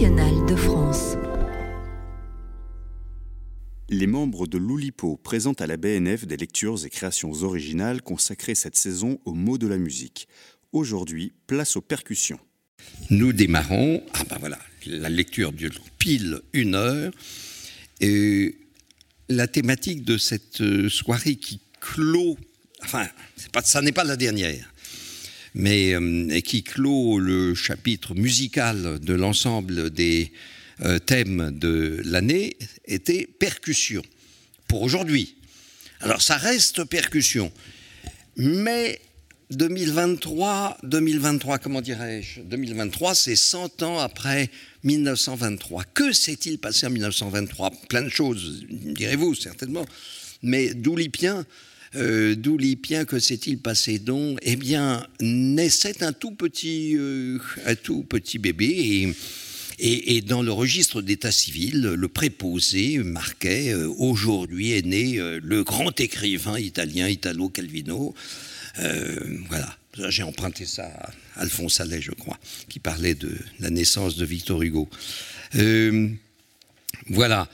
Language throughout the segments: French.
nationale de France. Les membres de l'Oulipo présentent à la BNF des lectures et créations originales consacrées cette saison aux mots de la musique. Aujourd'hui, place aux percussions. Nous démarrons, ah ben voilà, la lecture dure pile une heure. Et la thématique de cette euh, soirée qui clôt, enfin, pas, ça n'est pas la dernière, mais euh, qui clôt le chapitre musical de l'ensemble des euh, thèmes de l'année était percussion, pour aujourd'hui. Alors ça reste percussion, mais 2023, 2023, comment dirais-je 2023, c'est 100 ans après 1923. Que s'est-il passé en 1923 Plein de choses, direz-vous certainement. Mais d'Oulipien, euh, d'Oulipien, que s'est-il passé donc? Eh bien, naissait un tout petit, euh, un tout petit bébé et, dans le registre d'état civil, le préposé marquait euh, aujourd'hui est né le grand écrivain italien Italo Calvino. Voilà, j'ai emprunté ça à Alphonse Allais, je crois, qui parlait de la naissance de Victor Hugo. Voilà.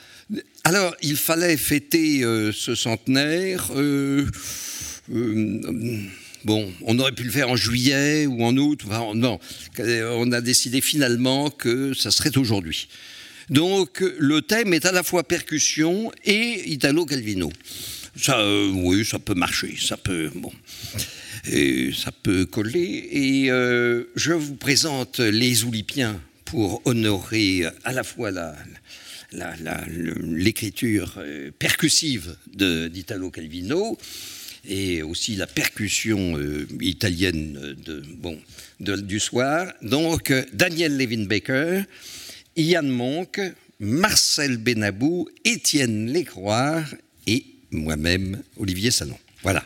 Alors, il fallait fêter euh, ce centenaire. Euh, euh, bon, on aurait pu le faire en juillet ou en août. Non, on a décidé finalement que ça serait aujourd'hui. Donc, le thème est à la fois percussion et Italo Calvino. Ça, oui, ça peut marcher, ça peut, bon, et ça peut coller. Et je vous présente les Oulipiens pour honorer à la fois la, l'écriture euh, percussive d'Italo Calvino et aussi la percussion euh, italienne de, bon, du soir. Donc, Daniel Levin Baker, Ian Monk, Marcel Benabou, Étienne Lécroix et moi-même, Olivier Salon. Voilà.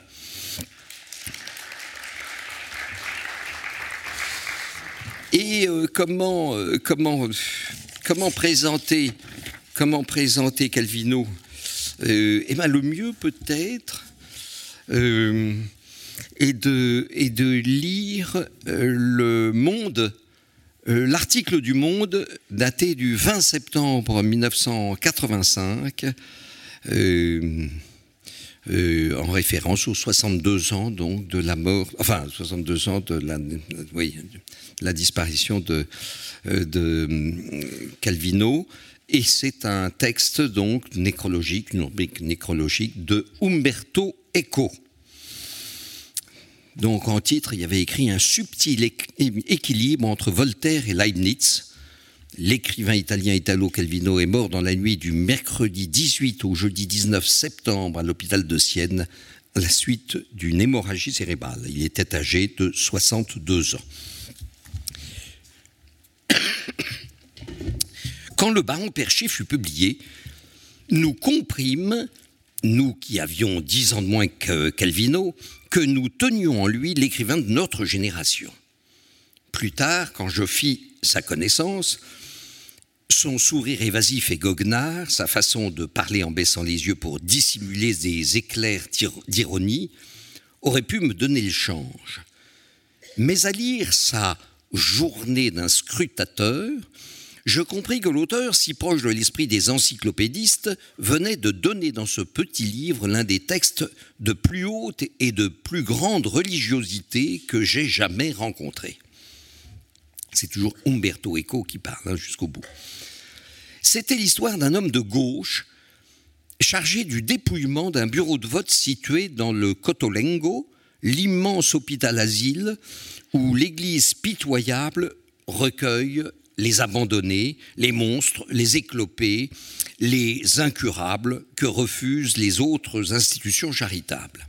Et euh, comment, comment, comment, présenter, comment présenter Calvino? Euh, Eh bien, le mieux peut-être euh, est, de, lire le Monde, l'article du Monde daté du 20 septembre 1985. Euh, euh, en référence aux 62 ans donc de la mort, enfin 62 ans de la, disparition euh, de Calvino. Et c'est un texte donc nécrologique, nécrologique de Umberto Eco. Donc en titre, il y avait écrit un subtil équilibre entre Voltaire et Leibniz L'écrivain italien Italo Calvino est mort dans la nuit du mercredi 18 au jeudi 19 septembre à l'hôpital de Sienne à la suite d'une hémorragie cérébrale. Il était âgé de 62 ans. Quand le baron Perché fut publié, nous comprîmes, nous qui avions dix ans de moins que Calvino, que nous tenions en lui l'écrivain de notre génération. Plus tard, quand je fis sa connaissance, son sourire évasif et goguenard, sa façon de parler en baissant les yeux pour dissimuler des éclairs d'ironie, auraient pu me donner le change. Mais à lire sa journée d'un scrutateur, je compris que l'auteur, si proche de l'esprit des encyclopédistes, venait de donner dans ce petit livre l'un des textes de plus haute et de plus grande religiosité que j'ai jamais rencontré. C'est toujours Umberto Eco qui parle hein, jusqu'au bout. C'était l'histoire d'un homme de gauche chargé du dépouillement d'un bureau de vote situé dans le Cotolengo, l'immense hôpital-asile où l'Église pitoyable recueille les abandonnés, les monstres, les éclopés, les incurables que refusent les autres institutions charitables.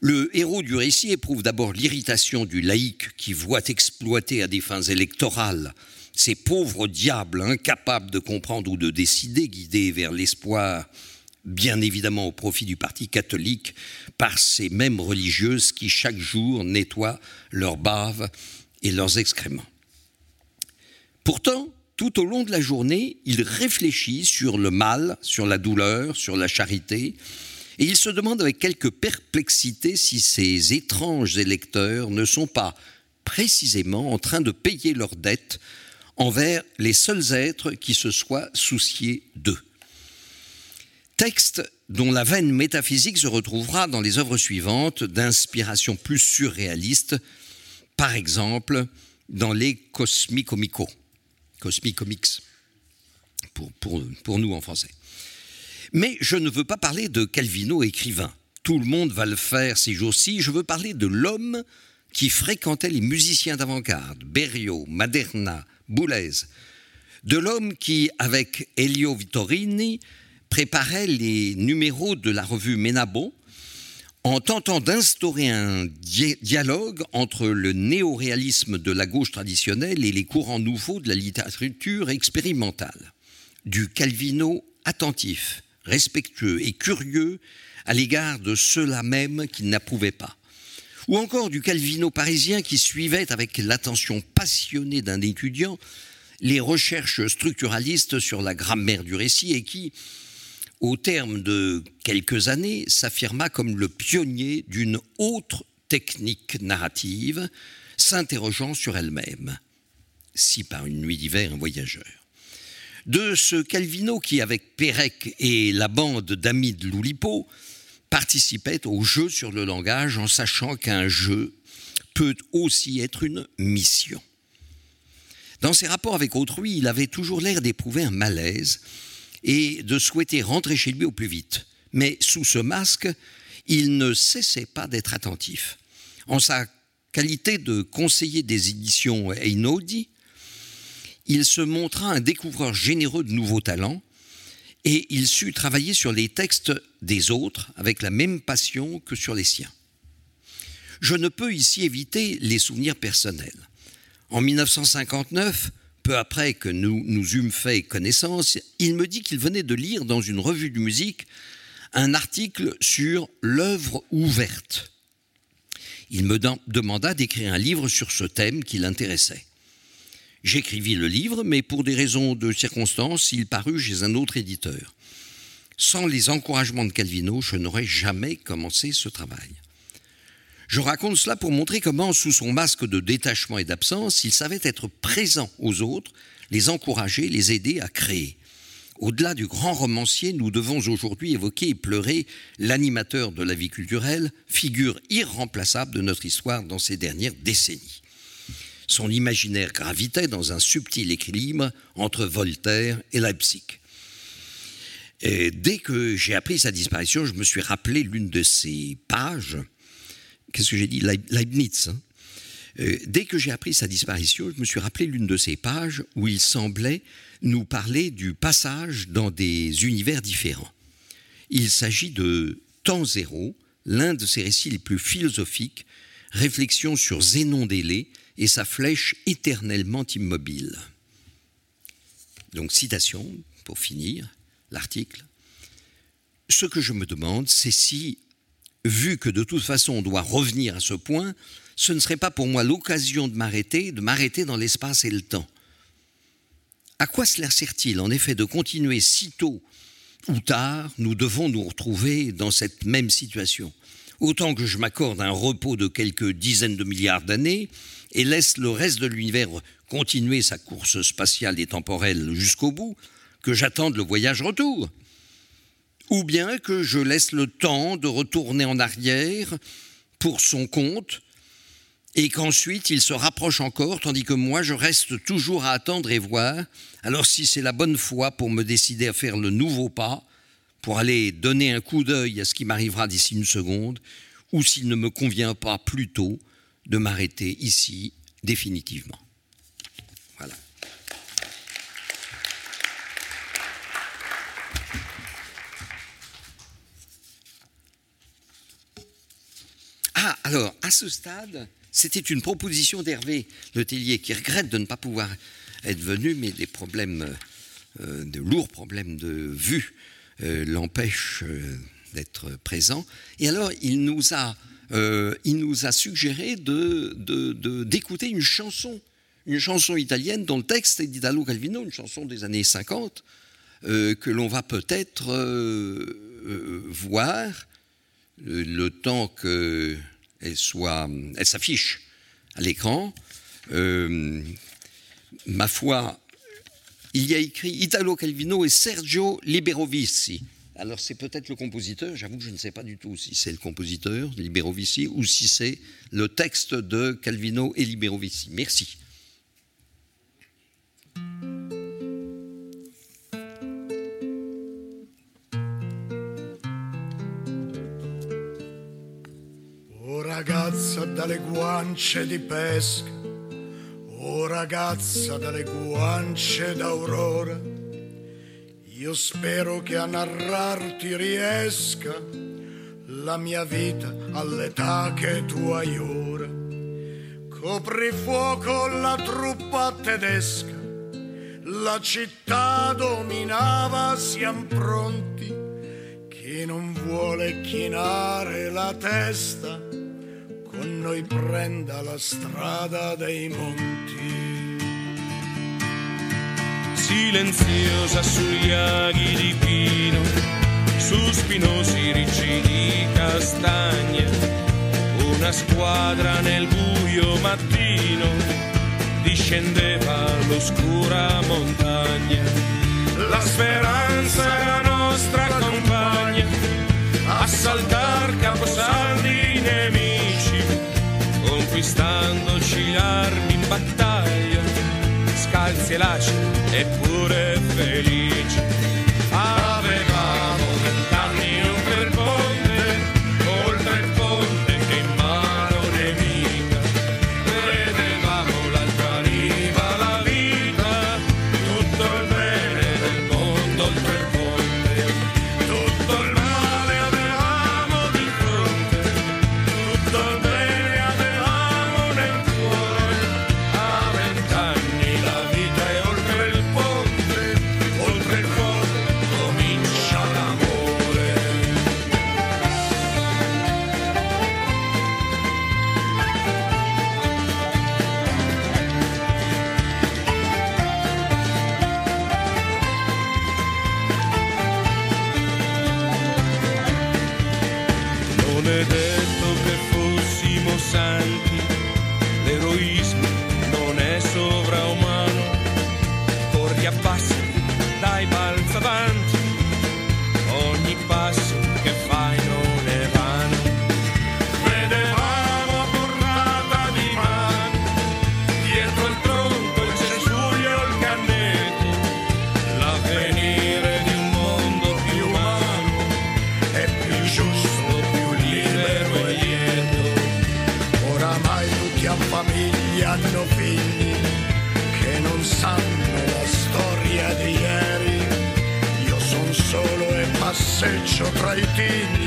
Le héros du récit éprouve d'abord l'irritation du laïc qui voit exploiter à des fins électorales ces pauvres diables incapables de comprendre ou de décider, guidés vers l'espoir, bien évidemment au profit du parti catholique, par ces mêmes religieuses qui chaque jour nettoient leurs baves et leurs excréments. Pourtant, tout au long de la journée, il réfléchit sur le mal, sur la douleur, sur la charité, et il se demande avec quelque perplexité si ces étranges électeurs ne sont pas précisément en train de payer leurs dettes envers les seuls êtres qui se soient souciés d'eux. Texte dont la veine métaphysique se retrouvera dans les œuvres suivantes d'inspiration plus surréaliste, par exemple dans les Cosmicomico, Cosmicomics, pour, pour, pour nous en français. Mais je ne veux pas parler de Calvino écrivain. Tout le monde va le faire ces jours-ci. Je veux parler de l'homme qui fréquentait les musiciens d'avant-garde, Berio, Maderna, Boulez. De l'homme qui, avec Elio Vittorini, préparait les numéros de la revue Menabo en tentant d'instaurer un dialogue entre le néoréalisme de la gauche traditionnelle et les courants nouveaux de la littérature expérimentale. Du Calvino attentif, respectueux et curieux à l'égard de ceux-là même qu'il n'approuvait pas. Ou encore du Calvino parisien qui suivait avec l'attention passionnée d'un étudiant les recherches structuralistes sur la grammaire du récit et qui, au terme de quelques années, s'affirma comme le pionnier d'une autre technique narrative, s'interrogeant sur elle-même, si par une nuit d'hiver un voyageur de ce Calvino qui, avec Pérec et la bande d'amis de Loulipo, participait au jeu sur le langage en sachant qu'un jeu peut aussi être une mission. Dans ses rapports avec autrui, il avait toujours l'air d'éprouver un malaise et de souhaiter rentrer chez lui au plus vite. Mais sous ce masque, il ne cessait pas d'être attentif. En sa qualité de conseiller des éditions Einaudi, il se montra un découvreur généreux de nouveaux talents et il sut travailler sur les textes des autres avec la même passion que sur les siens. Je ne peux ici éviter les souvenirs personnels. En 1959, peu après que nous nous eûmes fait connaissance, il me dit qu'il venait de lire dans une revue de musique un article sur l'œuvre ouverte. Il me demanda d'écrire un livre sur ce thème qui l'intéressait. J'écrivis le livre, mais pour des raisons de circonstances, il parut chez un autre éditeur. Sans les encouragements de Calvino, je n'aurais jamais commencé ce travail. Je raconte cela pour montrer comment, sous son masque de détachement et d'absence, il savait être présent aux autres, les encourager, les aider à créer. Au-delà du grand romancier, nous devons aujourd'hui évoquer et pleurer l'animateur de la vie culturelle, figure irremplaçable de notre histoire dans ces dernières décennies son imaginaire gravitait dans un subtil équilibre entre Voltaire et Leipzig. Dès que j'ai appris sa disparition, je me suis rappelé l'une de ses pages. Qu'est-ce que j'ai dit Leibniz. Hein. Euh, dès que j'ai appris sa disparition, je me suis rappelé l'une de ses pages où il semblait nous parler du passage dans des univers différents. Il s'agit de Temps zéro, l'un de ses récits les plus philosophiques, réflexion sur Zénon d'Élée, et sa flèche éternellement immobile. Donc citation, pour finir l'article. Ce que je me demande, c'est si, vu que de toute façon on doit revenir à ce point, ce ne serait pas pour moi l'occasion de m'arrêter, de m'arrêter dans l'espace et le temps. À quoi cela sert-il en effet de continuer si tôt ou tard, nous devons nous retrouver dans cette même situation Autant que je m'accorde un repos de quelques dizaines de milliards d'années, et laisse le reste de l'univers continuer sa course spatiale et temporelle jusqu'au bout, que j'attende le voyage retour. Ou bien que je laisse le temps de retourner en arrière pour son compte et qu'ensuite il se rapproche encore, tandis que moi je reste toujours à attendre et voir. Alors si c'est la bonne foi pour me décider à faire le nouveau pas, pour aller donner un coup d'œil à ce qui m'arrivera d'ici une seconde, ou s'il ne me convient pas plus tôt, de m'arrêter ici définitivement. Voilà. Ah, alors, à ce stade, c'était une proposition d'Hervé Letellier qui regrette de ne pas pouvoir être venu, mais des problèmes, euh, de lourds problèmes de vue euh, l'empêchent euh, d'être présent. Et alors, il nous a euh, suggéré d'écouter de, une chanson, une chanson italienne dont le texte est d'Italo Calvino, une chanson des années 50, euh, que l'on va peut-être euh, voir le, temps qu'elle soit, elle s'affiche à l'écran. ma foi, il y a écrit Italo Calvino et Sergio Liberovici. Alors c'est peut-être le compositeur, j'avoue que je ne sais pas du tout si c'est le compositeur, Liberovici, ou si c'est le texte de Calvino et Liberovici. Merci. Ragazza dalle guance di pesca, oh ragazza dalle guance d'aurora, io spero che a narrarti riesca la mia vita all'età che tu hai ora. Copri fuoco la truppa tedesca, la città dominava, siamo pronti. Chi non vuole chinare la testa, con noi prenda la strada dei monti. Silenziosa sugli aghi di pino, su spinosi ricci di castagne, una squadra nel buio mattino discendeva l'oscura montagna. La speranza schiaffie laci, eppure Haiti.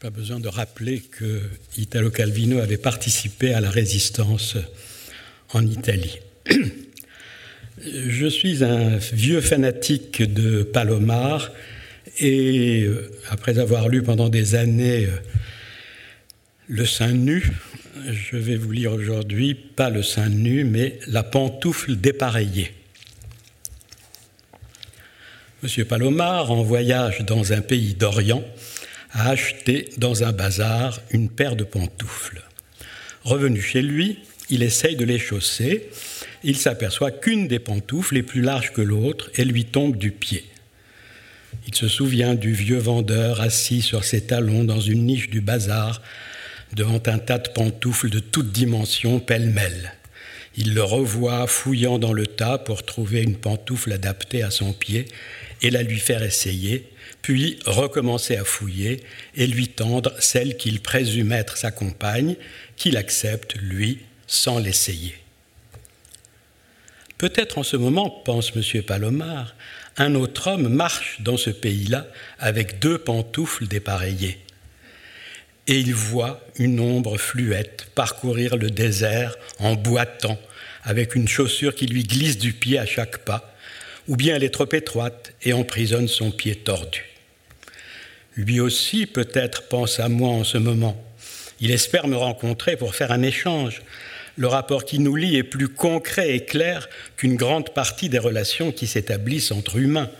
Pas besoin de rappeler que Italo Calvino avait participé à la résistance en Italie. Je suis un vieux fanatique de Palomar et après avoir lu pendant des années euh, Le Saint nu, je vais vous lire aujourd'hui pas le Saint nu, mais La pantoufle dépareillée. Monsieur Palomar, en voyage dans un pays d'Orient, a acheté dans un bazar une paire de pantoufles. Revenu chez lui, il essaye de les chausser. Il s'aperçoit qu'une des pantoufles est plus large que l'autre et lui tombe du pied. Il se souvient du vieux vendeur assis sur ses talons dans une niche du bazar, devant un tas de pantoufles de toutes dimensions pêle-mêle. Il le revoit fouillant dans le tas pour trouver une pantoufle adaptée à son pied et la lui faire essayer, puis recommencer à fouiller et lui tendre celle qu'il présume être sa compagne, qu'il accepte, lui, sans l'essayer. Peut-être en ce moment, pense M. Palomar, un autre homme marche dans ce pays-là avec deux pantoufles dépareillées. Et il voit une ombre fluette parcourir le désert en boitant, avec une chaussure qui lui glisse du pied à chaque pas, ou bien elle est trop étroite et emprisonne son pied tordu. Lui aussi peut-être pense à moi en ce moment. Il espère me rencontrer pour faire un échange. Le rapport qui nous lie est plus concret et clair qu'une grande partie des relations qui s'établissent entre humains.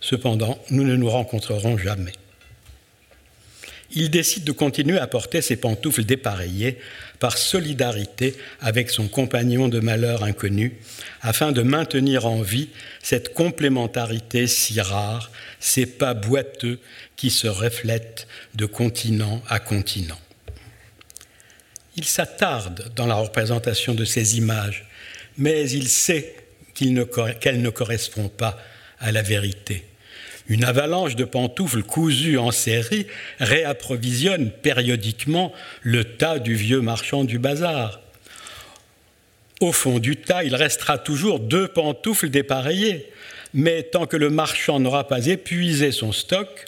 Cependant, nous ne nous rencontrerons jamais. Il décide de continuer à porter ses pantoufles dépareillées par solidarité avec son compagnon de malheur inconnu, afin de maintenir en vie cette complémentarité si rare, ces pas boiteux qui se reflètent de continent à continent. Il s'attarde dans la représentation de ces images, mais il sait qu'elles ne, correspondent pas à la vérité. Une avalanche de pantoufles cousues en série réapprovisionne périodiquement le tas du vieux marchand du bazar. Au fond du tas, il restera toujours deux pantoufles dépareillées, mais tant que le marchand n'aura pas épuisé son stock,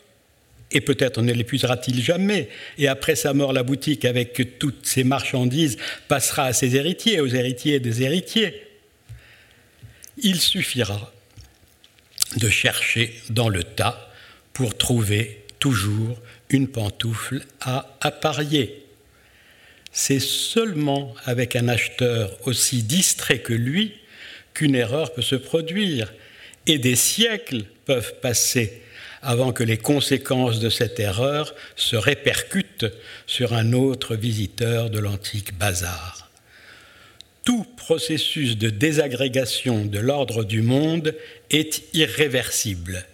et peut-être ne l'épuisera-t-il jamais, et après sa mort, la boutique, avec toutes ses marchandises, passera à ses héritiers, aux héritiers des héritiers. Il suffira de chercher dans le tas pour trouver toujours une pantoufle à apparier. C'est seulement avec un acheteur aussi distrait que lui qu'une erreur peut se produire, et des siècles peuvent passer avant que les conséquences de cette erreur se répercutent sur un autre visiteur de l'antique bazar. Tout processus de désagrégation de l'ordre du monde est irréversible,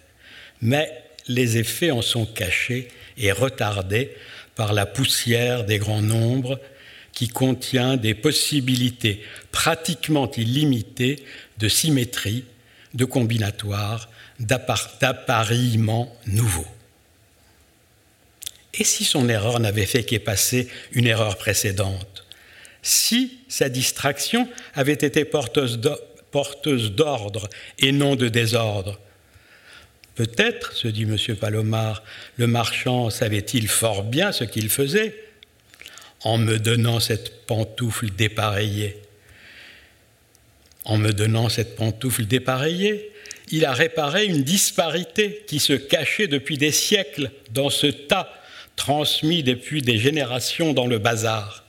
mais les effets en sont cachés et retardés par la poussière des grands nombres qui contient des possibilités pratiquement illimitées de symétrie, de combinatoire, d'appariement nouveau. Et si son erreur n'avait fait qu'épasser une erreur précédente? Si sa distraction avait été porteuse d'ordre et non de désordre Peut-être, se dit M. Palomar, le marchand savait-il fort bien ce qu'il faisait en me donnant cette pantoufle dépareillée. En me donnant cette pantoufle dépareillée, il a réparé une disparité qui se cachait depuis des siècles dans ce tas transmis depuis des générations dans le bazar.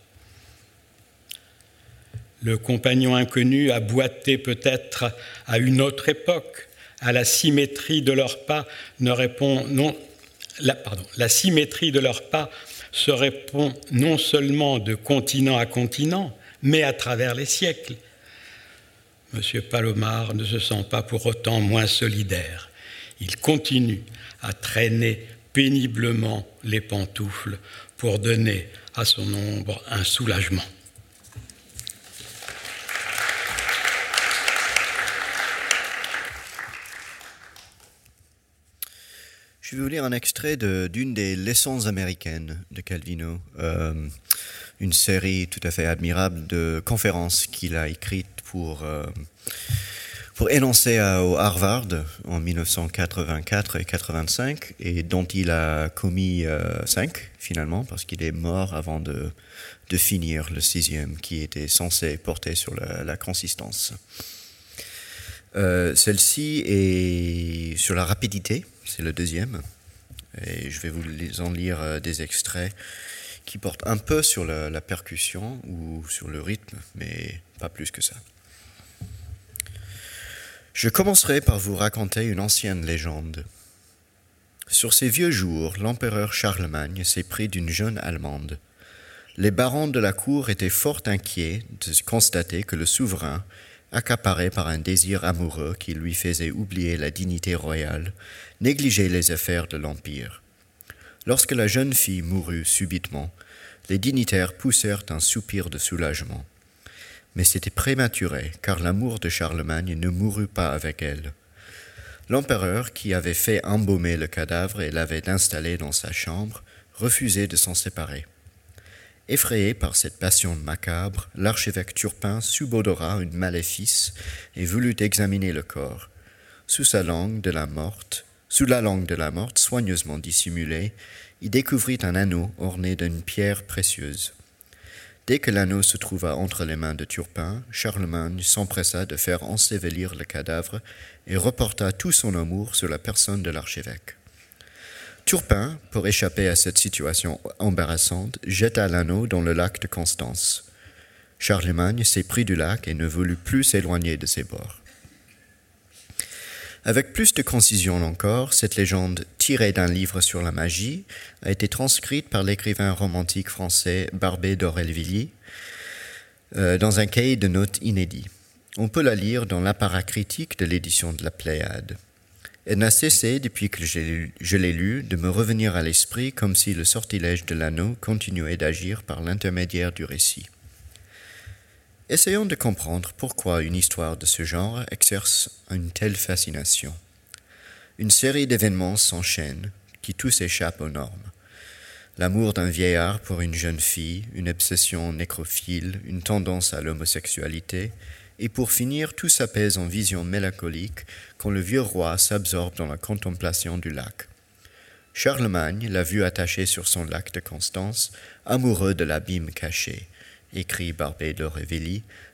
Le compagnon inconnu a boité peut-être à une autre époque, à la symétrie de leurs pas ne répond non la, symétrie de leurs pas se répond non seulement de continent à continent, mais à travers les siècles. M. Palomar ne se sent pas pour autant moins solidaire. Il continue à traîner péniblement les pantoufles pour donner à son ombre un soulagement. Je vais vous lire un extrait d'une des leçons américaines de Calvino, euh, une série tout à fait admirable de conférences qu'il a écrites pour, euh, pour énoncer au Harvard en 1984 et 85, et dont il a commis cinq finalement, parce qu'il est mort avant de, de, finir le sixième qui était censé porter sur la, consistance. Celle-ci est sur la rapidité, c'est le deuxième, et je vais vous en lire des extraits qui portent un peu sur la percussion ou sur le rythme, mais pas plus que ça. Je commencerai par vous raconter une ancienne légende. Sur ces vieux jours, l'empereur Charlemagne s'est pris d'une jeune Allemande. Les barons de la cour étaient fort inquiets de constater que le souverain, accaparé par un désir amoureux qui lui faisait oublier la dignité royale, négligeait les affaires de l'Empire. Lorsque la jeune fille mourut subitement, les dignitaires poussèrent un soupir de soulagement mais c'était prématuré, car l'amour de Charlemagne ne mourut pas avec elle. L'empereur, qui avait fait embaumer le cadavre et l'avait installé dans sa chambre, refusait de s'en séparer. Effrayé par cette passion macabre, l'archevêque Turpin subodora une maléfice et voulut examiner le corps. Sous sa langue de la morte, sous la langue de la morte soigneusement dissimulée, il découvrit un anneau orné d'une pierre précieuse. Dès que l'anneau se trouva entre les mains de Turpin, Charlemagne s'empressa de faire ensevelir le cadavre et reporta tout son amour sur la personne de l'archevêque. Turpin, pour échapper à cette situation embarrassante, jeta l'anneau dans le lac de Constance. Charlemagne s'éprit du lac et ne voulut plus s'éloigner de ses bords. Avec plus de concision encore, cette légende, tirée d'un livre sur la magie, a été transcrite par l'écrivain romantique français Barbé d'Aurevilly euh, dans un cahier de notes inédit. On peut la lire dans l'apparat critique de l'édition de la Pléiade. Elle n'a cessé, depuis que je l'ai lu, de me revenir à l'esprit comme si le sortilège de l'anneau continuait d'agir par l'intermédiaire du récit. Essayons de comprendre pourquoi une histoire de ce genre exerce une telle fascination. Une série d'événements s'enchaînent qui tous échappent aux normes. L'amour d'un vieillard pour une jeune fille, une obsession nécrophile, une tendance à l'homosexualité, et pour finir tout s'apaise en vision mélancolique quand le vieux roi s'absorbe dans la contemplation du lac. Charlemagne l'a vu attaché sur son lac de Constance, amoureux de l'abîme caché écrit Barbé de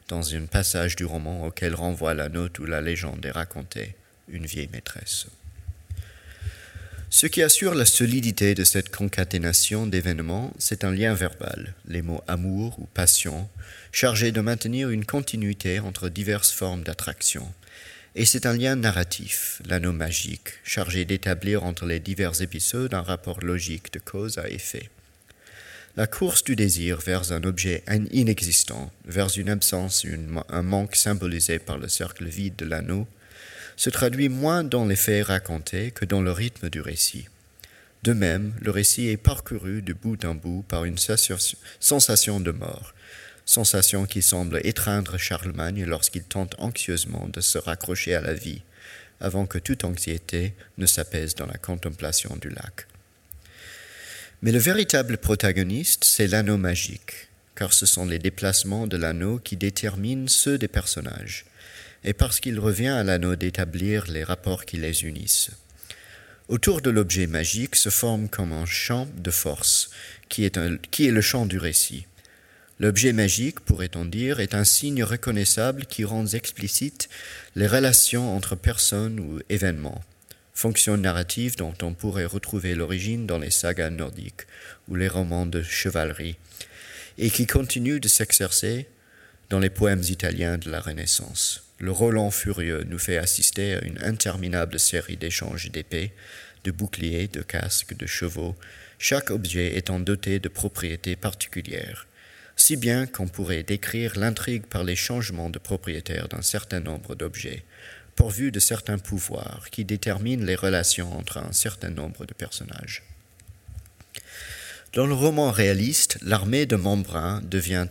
dans un passage du roman auquel renvoie la note où la légende est racontée, une vieille maîtresse. Ce qui assure la solidité de cette concaténation d'événements, c'est un lien verbal, les mots amour ou passion, chargés de maintenir une continuité entre diverses formes d'attraction. Et c'est un lien narratif, l'anneau magique, chargé d'établir entre les divers épisodes un rapport logique de cause à effet. La course du désir vers un objet inexistant, vers une absence, un manque symbolisé par le cercle vide de l'anneau, se traduit moins dans les faits racontés que dans le rythme du récit. De même, le récit est parcouru de bout en bout par une sensation de mort, sensation qui semble étreindre Charlemagne lorsqu'il tente anxieusement de se raccrocher à la vie, avant que toute anxiété ne s'apaise dans la contemplation du lac. Mais le véritable protagoniste, c'est l'anneau magique, car ce sont les déplacements de l'anneau qui déterminent ceux des personnages, et parce qu'il revient à l'anneau d'établir les rapports qui les unissent. Autour de l'objet magique se forme comme un champ de force, qui est, le champ du récit. L'objet magique, pourrait-on dire, est un signe reconnaissable qui rend explicite les relations entre personnes ou événements fonction narrative dont on pourrait retrouver l'origine dans les sagas nordiques ou les romans de chevalerie, et qui continue de s'exercer dans les poèmes italiens de la Renaissance. Le Roland furieux nous fait assister à une interminable série d'échanges d'épées, de boucliers, de casques, de chevaux, chaque objet étant doté de propriétés particulières, si bien qu'on pourrait décrire l'intrigue par les changements de propriétaire d'un certain nombre d'objets, pourvu de certains pouvoirs qui déterminent les relations entre un certain nombre de personnages. Dans le roman réaliste, l'armée de Montbrun devient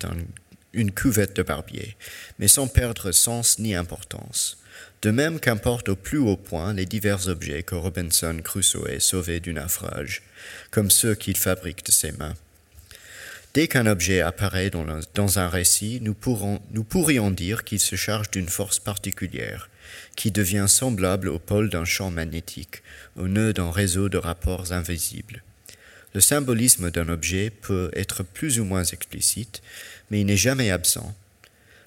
une cuvette de barbier, mais sans perdre sens ni importance. De même qu'importe au plus haut point les divers objets que Robinson Crusoe sauvait du naufrage, comme ceux qu'il fabrique de ses mains. Dès qu'un objet apparaît dans un, récit, nous, nous pourrions dire qu'il se charge d'une force particulière, qui devient semblable au pôle d'un champ magnétique, au nœud d'un réseau de rapports invisibles. Le symbolisme d'un objet peut être plus ou moins explicite, mais il n'est jamais absent.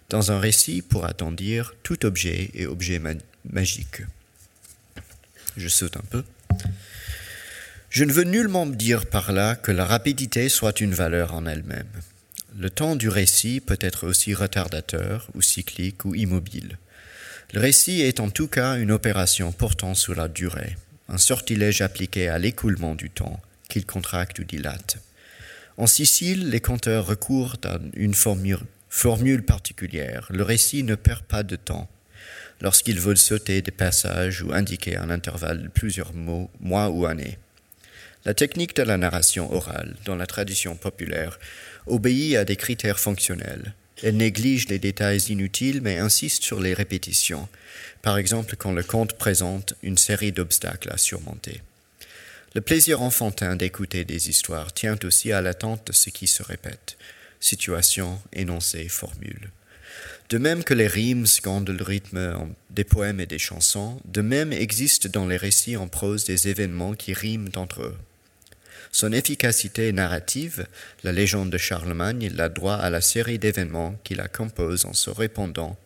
Dans un récit, pourra-t-on dire, tout objet est objet magique. Je saute un peu. Je ne veux nullement dire par là que la rapidité soit une valeur en elle-même. Le temps du récit peut être aussi retardateur ou cyclique ou immobile. Le récit est en tout cas une opération portant sur la durée, un sortilège appliqué à l'écoulement du temps, qu'il contracte ou dilate. En Sicile, les conteurs recourent à une formule, particulière. Le récit ne perd pas de temps. Lorsqu'ils veulent sauter des passages ou indiquer un intervalle de plusieurs mots, mois ou années. La technique de la narration orale, dans la tradition populaire, obéit à des critères fonctionnels. Elle néglige les détails inutiles mais insiste sur les répétitions, par exemple quand le conte présente une série d'obstacles à surmonter. Le plaisir enfantin d'écouter des histoires tient aussi à l'attente de ce qui se répète, situation, énoncé, formule. De même que les rimes scandent le rythme des poèmes et des chansons, de même existent dans les récits en prose des événements qui riment entre eux. Son efficacité narrative, la légende de Charlemagne, l'a droit à la série d'événements qui la composent en se répondant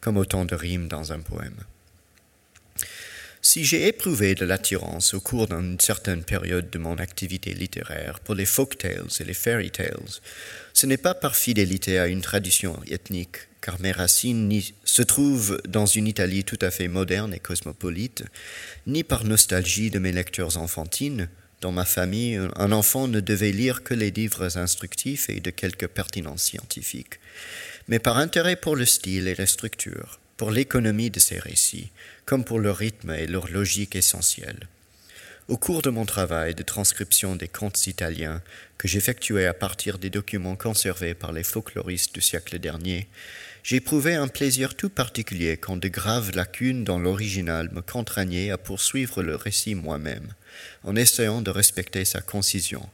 comme autant de rimes dans un poème. Si j'ai éprouvé de l'attirance au cours d'une certaine période de mon activité littéraire pour les folk tales et les fairy tales, ce n'est pas par fidélité à une tradition ethnique, car mes racines se trouvent dans une Italie tout à fait moderne et cosmopolite, ni par nostalgie de mes lectures enfantines, dans ma famille, un enfant ne devait lire que les livres instructifs et de quelque pertinence scientifique, mais par intérêt pour le style et la structure, pour l'économie de ces récits, comme pour leur rythme et leur logique essentielle. Au cours de mon travail de transcription des contes italiens, que j'effectuais à partir des documents conservés par les folkloristes du siècle dernier, j'éprouvais un plaisir tout particulier quand de graves lacunes dans l'original me contraignaient à poursuivre le récit moi-même, en essayant de respecter sa concision,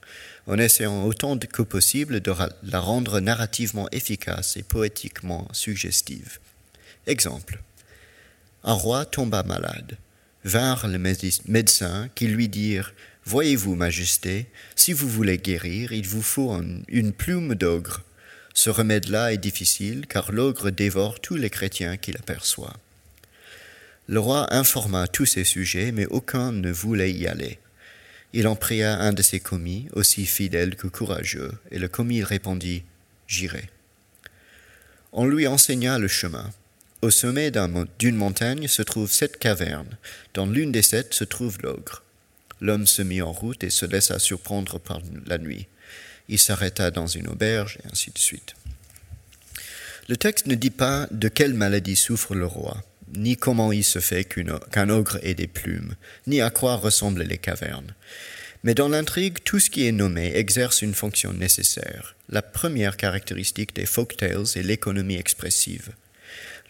en essayant autant que possible de la rendre narrativement efficace et poétiquement suggestive. Exemple. Un roi tomba malade. Vinrent les médecins qui lui dirent Voyez-vous, Majesté, si vous voulez guérir, il vous faut une plume d'ogre ce remède-là est difficile, car l'ogre dévore tous les chrétiens qu'il aperçoit. Le roi informa tous ses sujets, mais aucun ne voulait y aller. Il en pria un de ses commis, aussi fidèle que courageux, et le commis répondit J'irai. On lui enseigna le chemin. Au sommet d'une montagne se trouvent sept cavernes. Dans l'une des sept se trouve l'ogre. L'homme se mit en route et se laissa surprendre par la nuit il s'arrêta dans une auberge, et ainsi de suite. Le texte ne dit pas de quelle maladie souffre le roi, ni comment il se fait qu'un ogre ait des plumes, ni à quoi ressemblent les cavernes. Mais dans l'intrigue, tout ce qui est nommé exerce une fonction nécessaire. La première caractéristique des folk tales est l'économie expressive.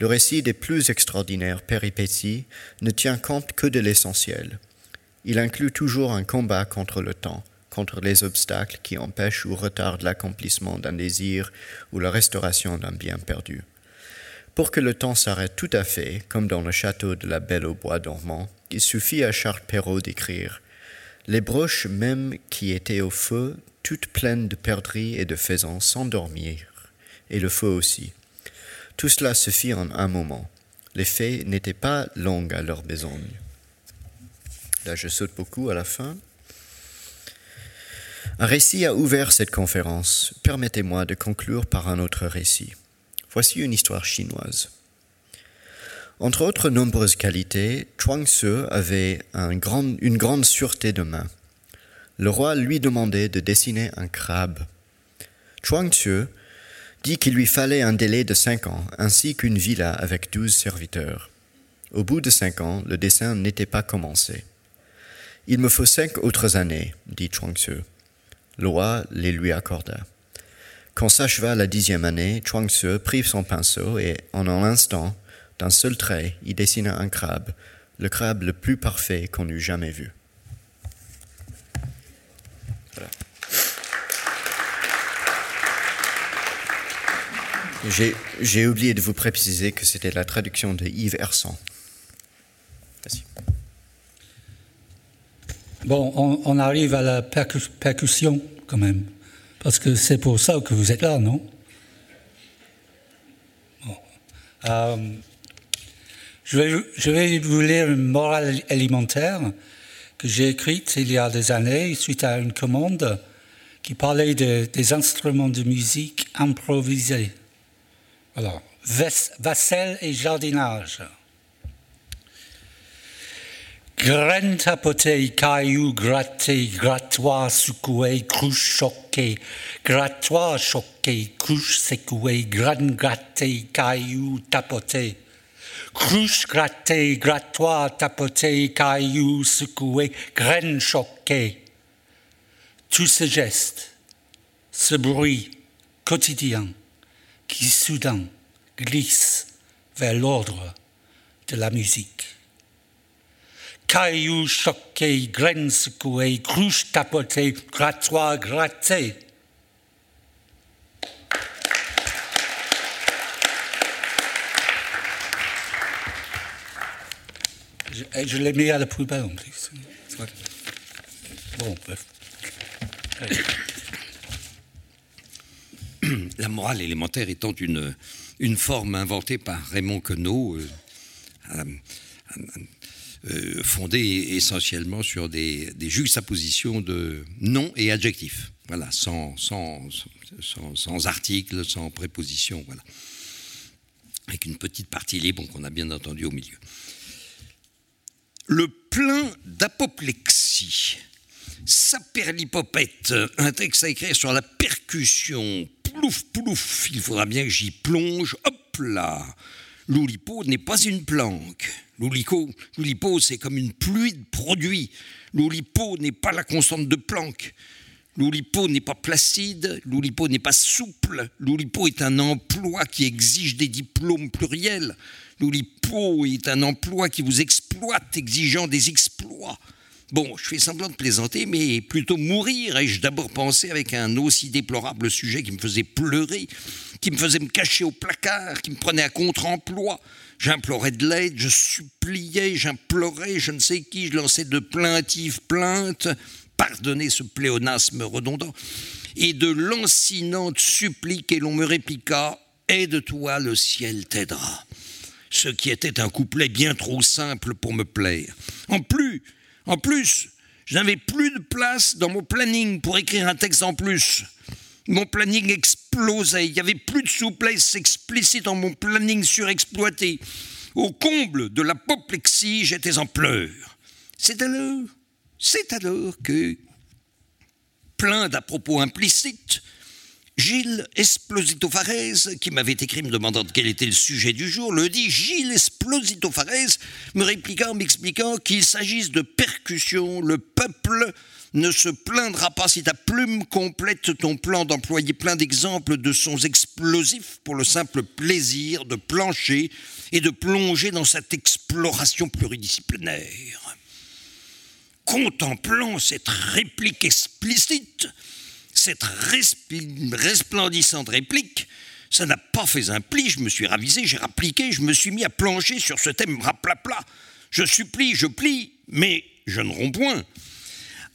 Le récit des plus extraordinaires péripéties ne tient compte que de l'essentiel. Il inclut toujours un combat contre le temps, contre les obstacles qui empêchent ou retardent l'accomplissement d'un désir ou la restauration d'un bien perdu. Pour que le temps s'arrête tout à fait, comme dans le château de la Belle au Bois dormant, il suffit à Charles Perrault d'écrire Les broches même qui étaient au feu, toutes pleines de perdrix et de faisans, s'endormirent, et le feu aussi. Tout cela se fit en un moment. Les faits n'étaient pas longs à leur besogne. Là, je saute beaucoup à la fin. Un récit a ouvert cette conférence. Permettez-moi de conclure par un autre récit. Voici une histoire chinoise. Entre autres nombreuses qualités, Chuang Tzu avait une grande sûreté de main. Le roi lui demandait de dessiner un crabe. Chuang Tzu dit qu'il lui fallait un délai de cinq ans, ainsi qu'une villa avec douze serviteurs. Au bout de cinq ans, le dessin n'était pas commencé. Il me faut cinq autres années, dit Chuang Tzu. Le les lui accorda. Quand s'acheva la dixième année, Chuang Tzu prit son pinceau et, en un instant, d'un seul trait, il dessina un crabe, le crabe le plus parfait qu'on eût jamais vu. J'ai oublié de vous préciser que c'était la traduction de Yves Hersan. Merci. Bon, on, arrive à la percussion quand même, parce que c'est pour ça que vous êtes là, non? Euh, je, vais, je, vais, vous lire une morale alimentaire que j'ai écrite il y a des années suite à une commande qui parlait des instruments de musique improvisés. Voilà. Vaisselle et jardinage. Graines tapotées, cailloux grattés, grattoirs secoués, cruches choquées, grattoirs choqués, cruches secouées, graines grattées, cailloux tapotés. Cruches grattées, grattoirs tapotés, cailloux secoués, graines choquées. Tous ces gestes, ce bruit quotidien qui soudain glisse vers l'ordre de la musique cailloux choqués, graines secouées, cruches tapotées, grattoirs grattés. Je, je l'ai mis à la poubelle en plus. Bon, bref. La morale élémentaire étant une, une forme inventée par Raymond Queneau, euh, euh, fondée essentiellement sur des, des, juxtapositions de noms et adjectifs, voilà, sans, sans, sans, articles, sans prépositions, voilà, avec une petite partie libre qu'on a bien entendu au milieu. Le plein d'apoplexie. Saperlipopette, un texte à écrire sur la percussion. Il faudra bien que j'y plonge. Hop là L'oulipo n'est pas une planque. L'oulipo, c'est comme une pluie de produits. L'oulipo n'est pas la constante de Planck. L'oulipo n'est pas placide, l'oulipo n'est pas souple, l'oulipo est un emploi qui exige des diplômes pluriels, l'oulipo est un emploi qui vous exploite, exigeant des exploits. Bon, je fais semblant de plaisanter, mais plutôt mourir, ai-je d'abord pensé avec un aussi déplorable sujet qui me faisait pleurer, qui me faisait me cacher au placard, qui me prenait à contre-emploi. J'implorais de l'aide, je suppliais, j'implorais, je ne sais qui, je lançais de plaintives plaintes, pardonnez ce pléonasme redondant, et de lancinantes suppliques, et l'on me répliqua Aide-toi, le ciel t'aidera. Ce qui était un couplet bien trop simple pour me plaire. En plus, en plus, je n'avais plus de place dans mon planning pour écrire un texte en plus. Mon planning explosait, il n'y avait plus de souplesse explicite dans mon planning surexploité. Au comble de l'apoplexie, j'étais en pleurs. C'est alors, c'est alors que, plein d'à propos implicites, Gilles Esplosito Farès, qui m'avait écrit me demandant quel était le sujet du jour, le dit Gilles Esplosito Farès me répliquant, m'expliquant qu'il s'agisse de percussion, le peuple ne se plaindra pas si ta plume complète ton plan d'employer plein d'exemples de sons explosifs pour le simple plaisir de plancher et de plonger dans cette exploration pluridisciplinaire. Contemplant cette réplique explicite, cette resplendissante réplique, ça n'a pas fait un pli, je me suis ravisé, j'ai rappliqué, je me suis mis à plancher sur ce thème raplapla. Je supplie, je plie, mais je ne romps point.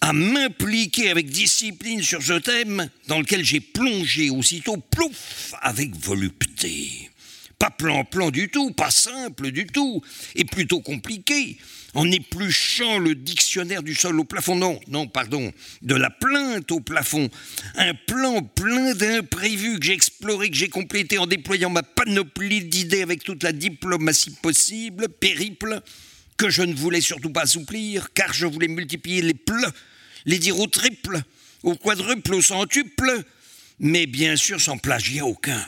À m'impliquer avec discipline sur ce thème dans lequel j'ai plongé aussitôt, plouf, avec volupté. Pas plan-plan du tout, pas simple du tout, et plutôt compliqué, en épluchant le dictionnaire du sol au plafond. Non, non, pardon, de la plainte au plafond. Un plan plein d'imprévus que j'ai exploré, que j'ai complété en déployant ma panoplie d'idées avec toute la diplomatie possible, périple, que je ne voulais surtout pas assouplir, car je voulais multiplier les pleux, les dire au triple, au quadruple, au centuple, mais bien sûr sans plagiat aucun.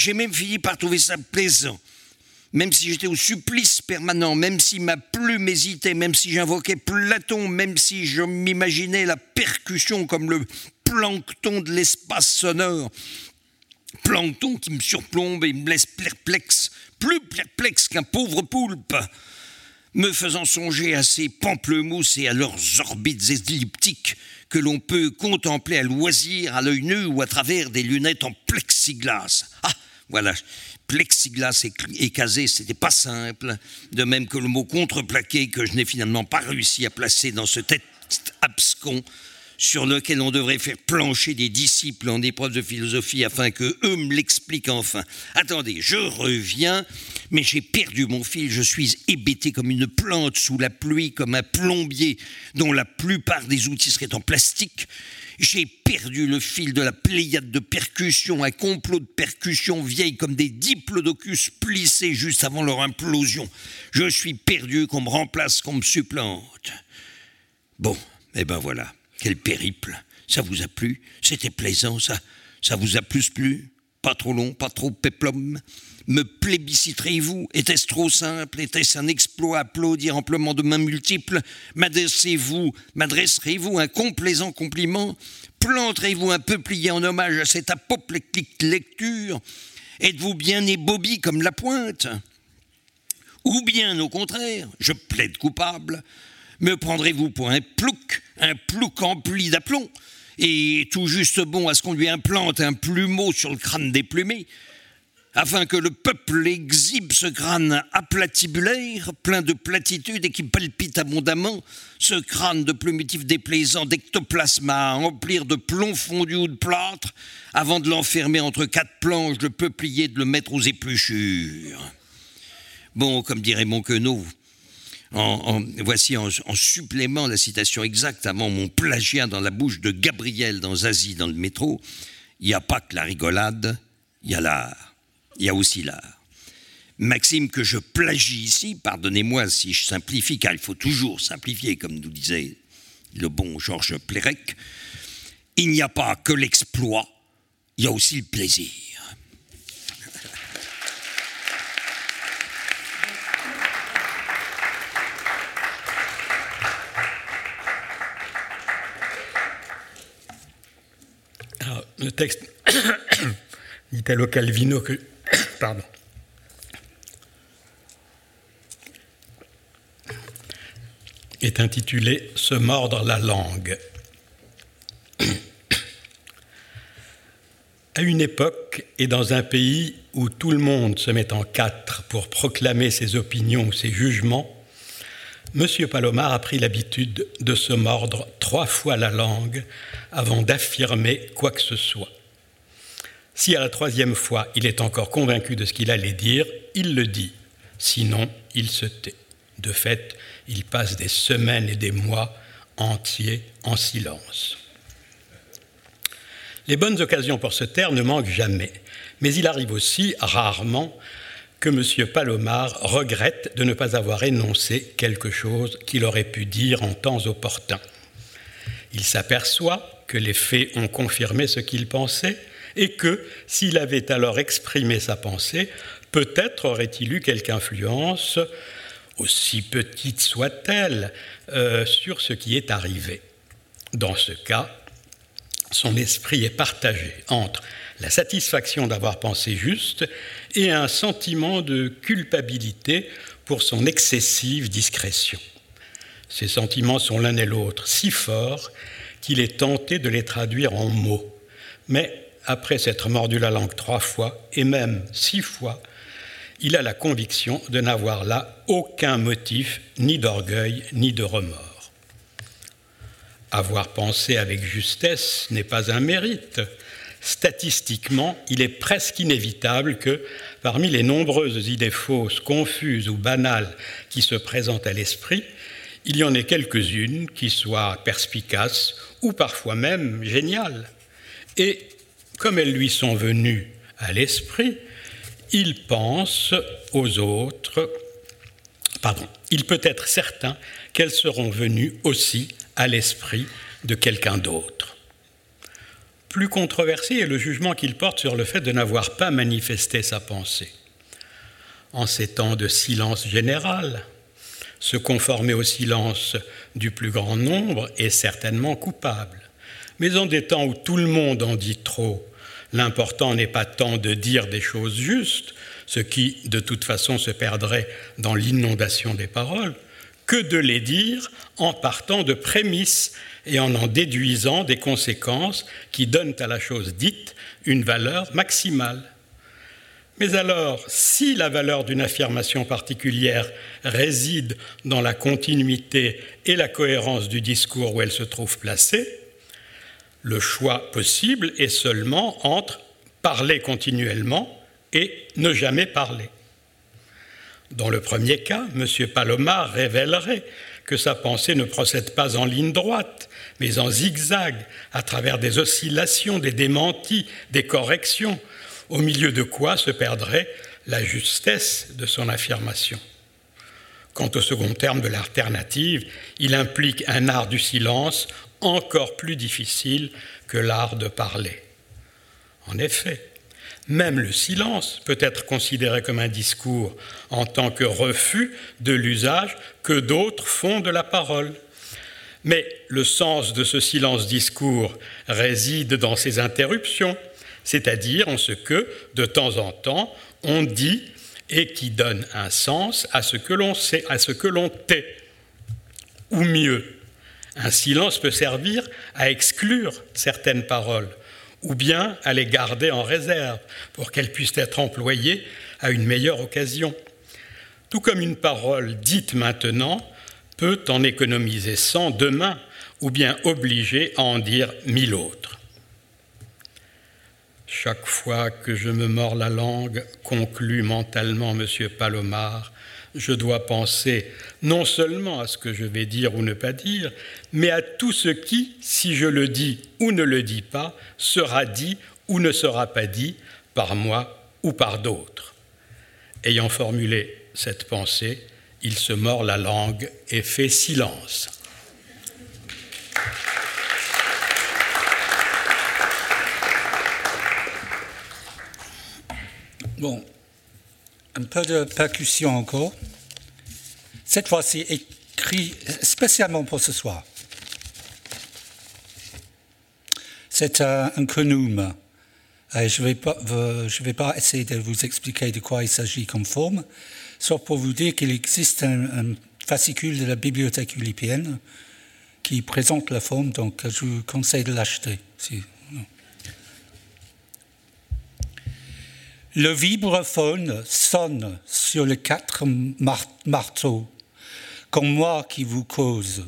J'ai même fini par trouver ça plaisant. Même si j'étais au supplice permanent, même si ma plume hésitait, même si j'invoquais Platon, même si je m'imaginais la percussion comme le plancton de l'espace sonore, plancton qui me surplombe et me laisse perplexe, plus perplexe qu'un pauvre poulpe, me faisant songer à ces pamplemousses et à leurs orbites elliptiques que l'on peut contempler à loisir, à l'œil nu ou à travers des lunettes en plexiglas. Ah, voilà, plexiglas et casé, c'était pas simple. De même que le mot contreplaqué que je n'ai finalement pas réussi à placer dans ce abscons sur lequel on devrait faire plancher des disciples en épreuve de philosophie afin que eux me l'expliquent enfin. Attendez, je reviens, mais j'ai perdu mon fil, je suis hébété comme une plante sous la pluie, comme un plombier dont la plupart des outils seraient en plastique. J'ai perdu le fil de la pléiade de percussions, un complot de percussions vieilles comme des diplodocus plissés juste avant leur implosion. Je suis perdu qu'on me remplace, qu'on me supplante. Bon, eh ben voilà. Quel périple Ça vous a plu? C'était plaisant, ça Ça vous a plus plu? Pas trop long, pas trop péplum Me plébisciterez-vous? Était-ce trop simple? Était-ce un exploit à applaudir amplement de mains multiples? M'adressez-vous M'adresserez-vous un complaisant compliment? Planterez-vous un peu plié en hommage à cette apoplectique lecture? Êtes-vous bien ébobie comme la pointe? Ou bien, au contraire, je plaide coupable, me prendrez-vous pour un plouc, un plouc empli d'aplomb, et tout juste bon à ce qu'on lui implante un plumeau sur le crâne déplumé, afin que le peuple exhibe ce crâne aplatibulaire, plein de platitudes et qui palpite abondamment, ce crâne de plumitif déplaisant d'ectoplasme à emplir de plomb fondu ou de plâtre, avant de l'enfermer entre quatre planches de peuplier de le mettre aux épluchures. Bon, comme dirait mon queneau, voici en, supplément la citation exacte avant mon plagiat dans la bouche de Gabriel dans Asie dans le métro. Il n'y a pas que la rigolade, il y a l'art. Il y a aussi l'art. Maxime que je plagie ici, pardonnez-moi si je simplifie, car il faut toujours simplifier, comme nous disait le bon Georges Plérec, il n'y a pas que l'exploit, il y a aussi le plaisir. le texte d'Italo Calvino que. Est intitulé Se mordre la langue. À une époque et dans un pays où tout le monde se met en quatre pour proclamer ses opinions ou ses jugements, M. Palomar a pris l'habitude de se mordre trois fois la langue avant d'affirmer quoi que ce soit. Si à la troisième fois il est encore convaincu de ce qu'il allait dire, il le dit. Sinon, il se tait. De fait, il passe des semaines et des mois entiers en silence. Les bonnes occasions pour se taire ne manquent jamais, mais il arrive aussi, rarement, que M. Palomar regrette de ne pas avoir énoncé quelque chose qu'il aurait pu dire en temps opportun. Il s'aperçoit que les faits ont confirmé ce qu'il pensait et que, s'il avait alors exprimé sa pensée, peut-être aurait-il eu quelque influence, aussi petite soit-elle, euh, sur ce qui est arrivé. Dans ce cas, son esprit est partagé entre la satisfaction d'avoir pensé juste et un sentiment de culpabilité pour son excessive discrétion. Ces sentiments sont l'un et l'autre si forts qu'il est tenté de les traduire en mots. Mais après s'être mordu la langue trois fois, et même six fois, il a la conviction de n'avoir là aucun motif ni d'orgueil ni de remords. Avoir pensé avec justesse n'est pas un mérite, statistiquement, il est presque inévitable que, parmi les nombreuses idées fausses, confuses ou banales qui se présentent à l'esprit, il y en ait quelques-unes qui soient perspicaces ou parfois même géniales. Et comme elles lui sont venues à l'esprit, il pense aux autres, pardon, il peut être certain qu'elles seront venues aussi à l'esprit de quelqu'un d'autre. Plus controversé est le jugement qu'il porte sur le fait de n'avoir pas manifesté sa pensée. En ces temps de silence général, se conformer au silence du plus grand nombre est certainement coupable. Mais en des temps où tout le monde en dit trop, l'important n'est pas tant de dire des choses justes, ce qui de toute façon se perdrait dans l'inondation des paroles, que de les dire en partant de prémices et en en déduisant des conséquences qui donnent à la chose dite une valeur maximale. Mais alors, si la valeur d'une affirmation particulière réside dans la continuité et la cohérence du discours où elle se trouve placée, le choix possible est seulement entre parler continuellement et ne jamais parler. Dans le premier cas, M. Palomar révélerait que sa pensée ne procède pas en ligne droite, mais en zigzag, à travers des oscillations, des démentis, des corrections, au milieu de quoi se perdrait la justesse de son affirmation. Quant au second terme de l'alternative, il implique un art du silence encore plus difficile que l'art de parler. En effet, même le silence peut être considéré comme un discours en tant que refus de l'usage que d'autres font de la parole. Mais le sens de ce silence-discours réside dans ses interruptions, c'est-à-dire en ce que, de temps en temps, on dit et qui donne un sens à ce que l'on sait, à ce que l'on tait. Ou mieux, un silence peut servir à exclure certaines paroles, ou bien à les garder en réserve pour qu'elles puissent être employées à une meilleure occasion. Tout comme une parole dite maintenant peut en économiser cent demain, ou bien obliger à en dire mille autres. Chaque fois que je me mords la langue, conclut mentalement M. Palomar, je dois penser non seulement à ce que je vais dire ou ne pas dire, mais à tout ce qui, si je le dis ou ne le dis pas, sera dit ou ne sera pas dit par moi ou par d'autres. Ayant formulé cette pensée, il se mord la langue et fait silence. Bon, un peu de percussion encore. Cette fois-ci écrit spécialement pour ce soir. C'est un, un je ne vais, pas, je vais pas essayer de vous expliquer de quoi il s'agit comme forme, sauf pour vous dire qu'il existe un, fascicule de la bibliothèque ulipienne qui présente la forme, donc je vous conseille de l'acheter. Le vibraphone sonne sur les quatre marteaux, comme moi qui vous cause,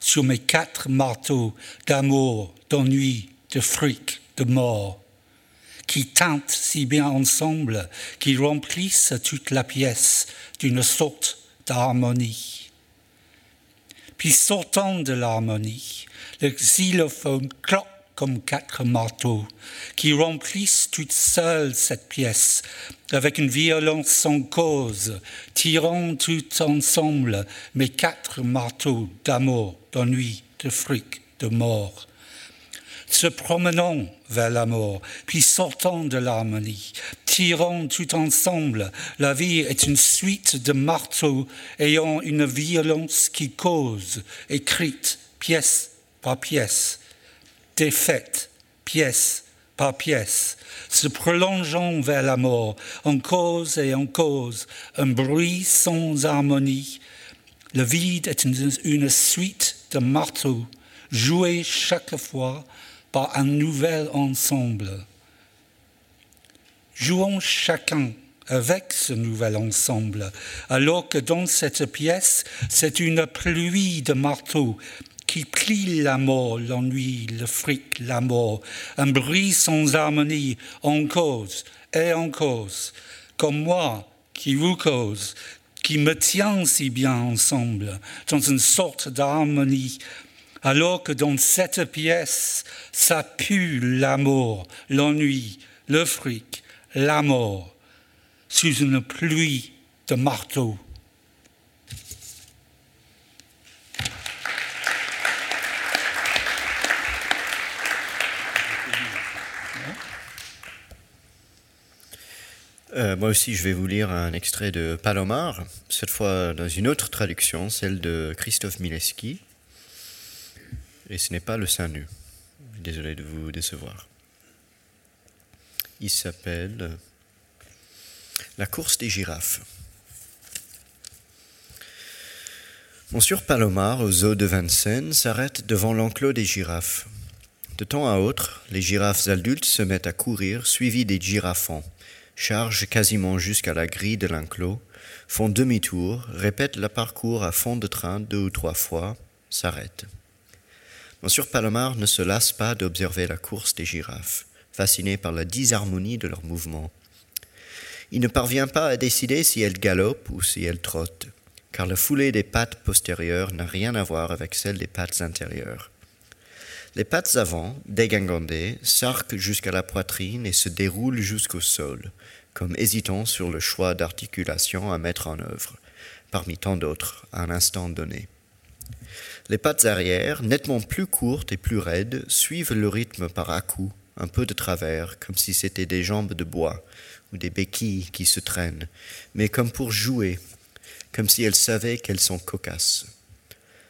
sur mes quatre marteaux d'amour, d'ennui, de fric, de mort, qui tentent si bien ensemble, qui remplissent toute la pièce d'une sorte d'harmonie. Puis sortant de l'harmonie, le xylophone cloque comme quatre marteaux, qui remplissent toute seule cette pièce, avec une violence sans cause, tirant tout ensemble mes quatre marteaux d'amour, d'ennui, de fric, de mort. Se promenant vers la mort, puis sortant de l'harmonie, tirant tout ensemble, la vie est une suite de marteaux ayant une violence qui cause, écrite pièce par pièce défaite, pièce par pièce, se prolongeant vers la mort, en cause et en cause, un bruit sans harmonie. Le vide est une, suite de marteaux, joués chaque fois par un nouvel ensemble. Jouons chacun avec ce nouvel ensemble, alors que dans cette pièce, c'est une pluie de marteaux qui plie la mort, l'ennui, le fric, la mort, un bruit sans harmonie, en cause et en cause, comme moi qui vous cause, qui me tient si bien ensemble, dans une sorte d'harmonie, alors que dans cette pièce, ça pue l'amour, l'ennui, le fric, la mort, sous une pluie de marteaux. Euh, moi aussi, je vais vous lire un extrait de Palomar, cette fois dans une autre traduction, celle de Christophe Mileski. Et ce n'est pas le sein nu. Désolé de vous décevoir. Il s'appelle La course des girafes. Monsieur Palomar, au zoo de Vincennes, s'arrête devant l'enclos des girafes. De temps à autre, les girafes adultes se mettent à courir, suivis des girafons chargent quasiment jusqu'à la grille de l'enclos, font demi-tour, répètent le parcours à fond de train deux ou trois fois, s'arrêtent. Monsieur Palomar ne se lasse pas d'observer la course des girafes, fasciné par la disharmonie de leurs mouvements. Il ne parvient pas à décider si elles galopent ou si elles trottent, car la foulée des pattes postérieures n'a rien à voir avec celle des pattes intérieures. Les pattes avant, dégingandées, s'arquent jusqu'à la poitrine et se déroulent jusqu'au sol, comme hésitant sur le choix d'articulation à mettre en œuvre, parmi tant d'autres, à un instant donné. Les pattes arrière, nettement plus courtes et plus raides, suivent le rythme par à-coups, un peu de travers, comme si c'étaient des jambes de bois ou des béquilles qui se traînent, mais comme pour jouer, comme si elles savaient qu'elles sont cocasses.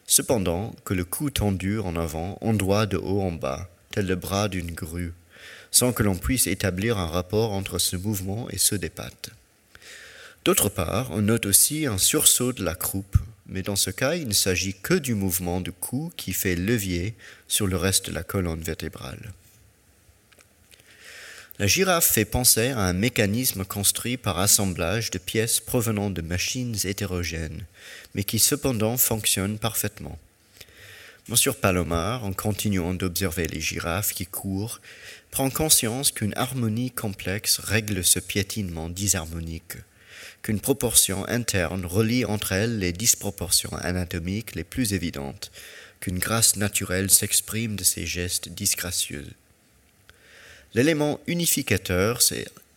Cependant que le cou tendu en avant ondoie de haut en bas, tel le bras d'une grue, sans que l'on puisse établir un rapport entre ce mouvement et ceux des pattes. D'autre part, on note aussi un sursaut de la croupe, mais dans ce cas, il ne s'agit que du mouvement du cou qui fait levier sur le reste de la colonne vertébrale. La girafe fait penser à un mécanisme construit par assemblage de pièces provenant de machines hétérogènes, mais qui cependant fonctionne parfaitement. Monsieur Palomar, en continuant d'observer les girafes qui courent, prend conscience qu'une harmonie complexe règle ce piétinement disharmonique, qu'une proportion interne relie entre elles les disproportions anatomiques les plus évidentes, qu'une grâce naturelle s'exprime de ces gestes disgracieux. L'élément unificateur